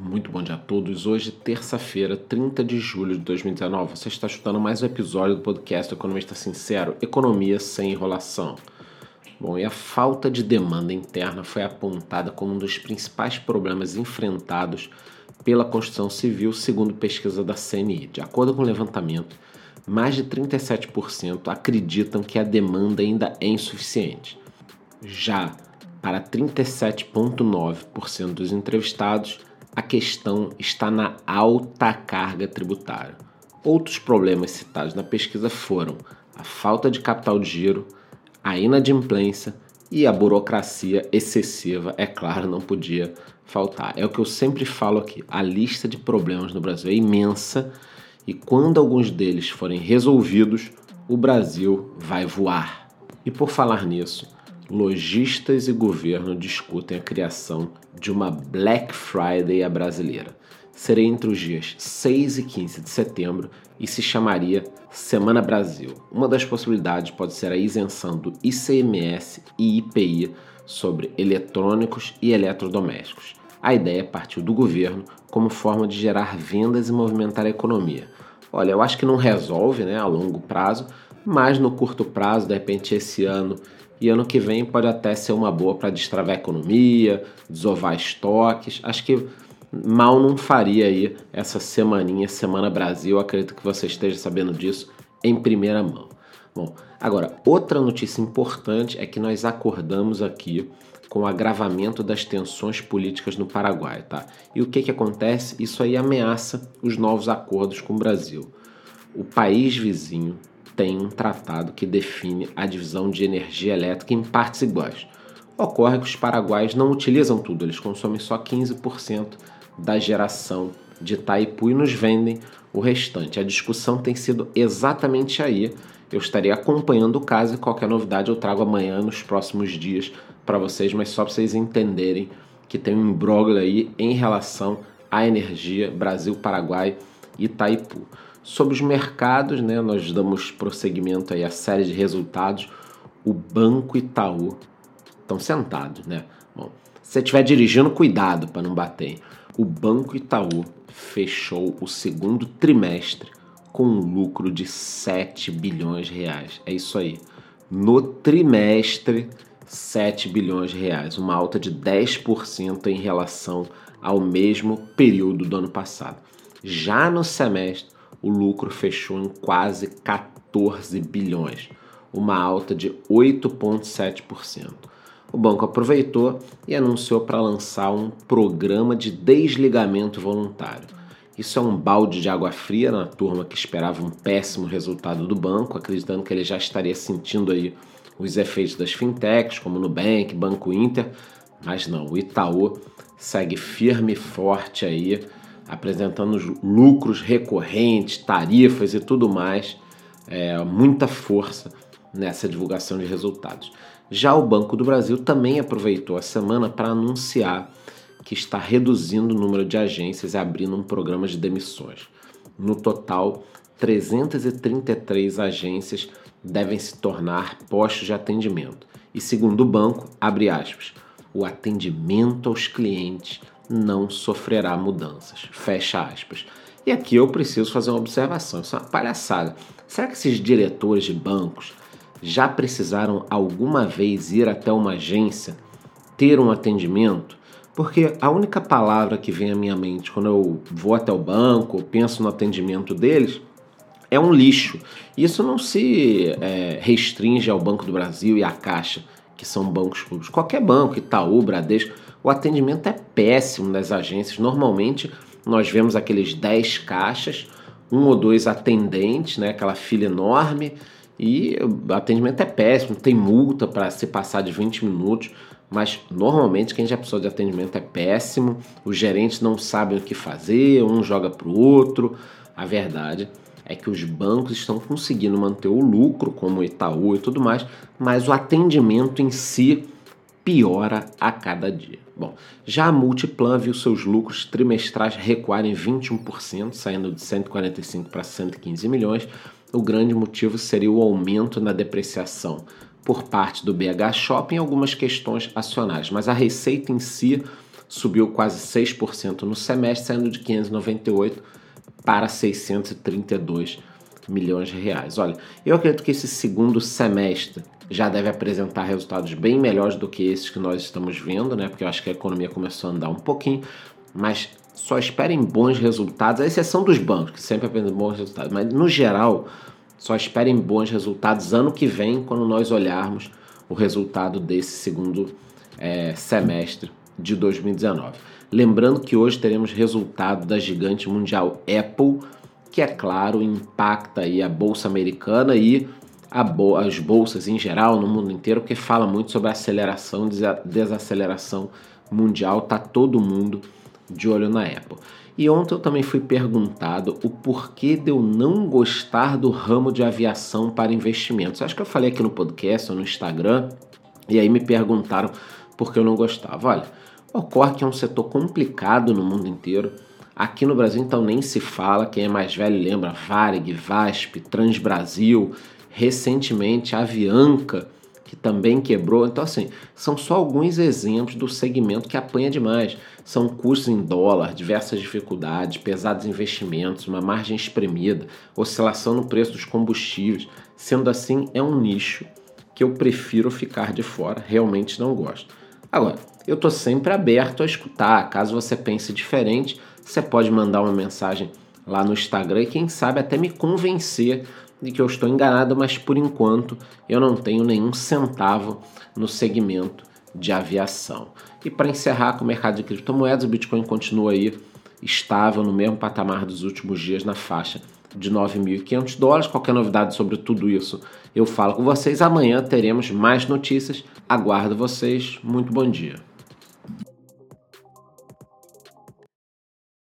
Muito bom dia a todos. Hoje, terça-feira, 30 de julho de 2019, você está escutando mais um episódio do podcast Economista Sincero, Economia sem enrolação. Bom, e a falta de demanda interna foi apontada como um dos principais problemas enfrentados pela construção civil, segundo pesquisa da CNI. De acordo com o levantamento, mais de 37% acreditam que a demanda ainda é insuficiente. Já para 37,9% dos entrevistados, a questão está na alta carga tributária. Outros problemas citados na pesquisa foram a falta de capital de giro, a inadimplência e a burocracia excessiva, é claro, não podia faltar. É o que eu sempre falo aqui: a lista de problemas no Brasil é imensa e quando alguns deles forem resolvidos, o Brasil vai voar. E por falar nisso, lojistas e governo discutem a criação de uma Black Friday à brasileira. Seria entre os dias 6 e 15 de setembro e se chamaria Semana Brasil. Uma das possibilidades pode ser a isenção do ICMS e IPI sobre eletrônicos e eletrodomésticos. A ideia partiu do governo como forma de gerar vendas e movimentar a economia. Olha, eu acho que não resolve né, a longo prazo, mas no curto prazo, de repente esse ano e ano que vem pode até ser uma boa para destravar a economia, desovar estoques. Acho que mal não faria aí essa semaninha, Semana Brasil. Acredito que você esteja sabendo disso em primeira mão. Bom, agora, outra notícia importante é que nós acordamos aqui com o agravamento das tensões políticas no Paraguai, tá? E o que que acontece? Isso aí ameaça os novos acordos com o Brasil. O país vizinho tem um tratado que define a divisão de energia elétrica em partes iguais. Ocorre que os paraguaios não utilizam tudo, eles consomem só 15% da geração de Itaipu e nos vendem o restante. A discussão tem sido exatamente aí. Eu estarei acompanhando o caso e qualquer novidade eu trago amanhã, nos próximos dias, para vocês, mas só para vocês entenderem que tem um imbróglio aí em relação à energia Brasil-Paraguai e Itaipu. Sobre os mercados, né, nós damos prosseguimento aí à série de resultados. O Banco Itaú estão sentados, né? Bom, se você estiver dirigindo, cuidado para não bater. O Banco Itaú fechou o segundo trimestre com um lucro de 7 bilhões de reais. É isso aí. No trimestre, 7 bilhões de reais, uma alta de 10% em relação ao mesmo período do ano passado. Já no semestre, o lucro fechou em quase 14 bilhões, uma alta de 8,7%. O banco aproveitou e anunciou para lançar um programa de desligamento voluntário. Isso é um balde de água fria na turma que esperava um péssimo resultado do banco, acreditando que ele já estaria sentindo aí os efeitos das fintechs, como Nubank, Banco Inter, mas não, o Itaú segue firme e forte aí apresentando lucros recorrentes, tarifas e tudo mais, é, muita força nessa divulgação de resultados. Já o Banco do Brasil também aproveitou a semana para anunciar que está reduzindo o número de agências e abrindo um programa de demissões. No total, 333 agências devem se tornar postos de atendimento. E segundo o banco, abre aspas, o atendimento aos clientes não sofrerá mudanças. Fecha aspas. E aqui eu preciso fazer uma observação. Isso é uma palhaçada. Será que esses diretores de bancos já precisaram alguma vez ir até uma agência ter um atendimento? Porque a única palavra que vem à minha mente quando eu vou até o banco, penso no atendimento deles, é um lixo. Isso não se é, restringe ao Banco do Brasil e à Caixa, que são bancos públicos. Qualquer banco, Itaú, Bradesco, o atendimento é péssimo nas agências. Normalmente nós vemos aqueles 10 caixas, um ou dois atendentes, né, aquela fila enorme, e o atendimento é péssimo, tem multa para se passar de 20 minutos, mas normalmente quem já precisou de atendimento é péssimo, os gerentes não sabem o que fazer, um joga para o outro. A verdade é que os bancos estão conseguindo manter o lucro, como o Itaú e tudo mais, mas o atendimento em si piora a cada dia. Bom, já a Multiplan viu seus lucros trimestrais recuarem 21%, saindo de 145 para 115 milhões. O grande motivo seria o aumento na depreciação por parte do BH Shopping e algumas questões acionárias, mas a receita em si subiu quase 6% no semestre, saindo de 598 para 632 milhões de reais. Olha, eu acredito que esse segundo semestre já deve apresentar resultados bem melhores do que esses que nós estamos vendo, né? Porque eu acho que a economia começou a andar um pouquinho, mas só esperem bons resultados, à exceção dos bancos, que sempre apresentam bons resultados, mas no geral, só esperem bons resultados ano que vem, quando nós olharmos o resultado desse segundo é, semestre de 2019. Lembrando que hoje teremos resultado da gigante mundial Apple, que é claro impacta aí a bolsa americana e bo as bolsas em geral no mundo inteiro, porque fala muito sobre a aceleração desaceleração mundial, tá todo mundo de olho na Apple. E ontem eu também fui perguntado o porquê de eu não gostar do ramo de aviação para investimentos. Acho que eu falei aqui no podcast ou no Instagram, e aí me perguntaram por que eu não gostava. Olha, ocorre que é um setor complicado no mundo inteiro. Aqui no Brasil, então, nem se fala. Quem é mais velho lembra Varig, VASP, Transbrasil, recentemente Avianca, que também quebrou. Então, assim, são só alguns exemplos do segmento que apanha demais. São custos em dólar, diversas dificuldades, pesados investimentos, uma margem espremida, oscilação no preço dos combustíveis. Sendo assim, é um nicho que eu prefiro ficar de fora, realmente não gosto. Agora, eu estou sempre aberto a escutar. Caso você pense diferente, você pode mandar uma mensagem lá no Instagram e quem sabe até me convencer de que eu estou enganado, mas por enquanto eu não tenho nenhum centavo no segmento de aviação. E para encerrar com o mercado de criptomoedas, o Bitcoin continua aí estável no mesmo patamar dos últimos dias na faixa de 9.500 dólares. Qualquer novidade sobre tudo isso eu falo com vocês. Amanhã teremos mais notícias. Aguardo vocês. Muito bom dia.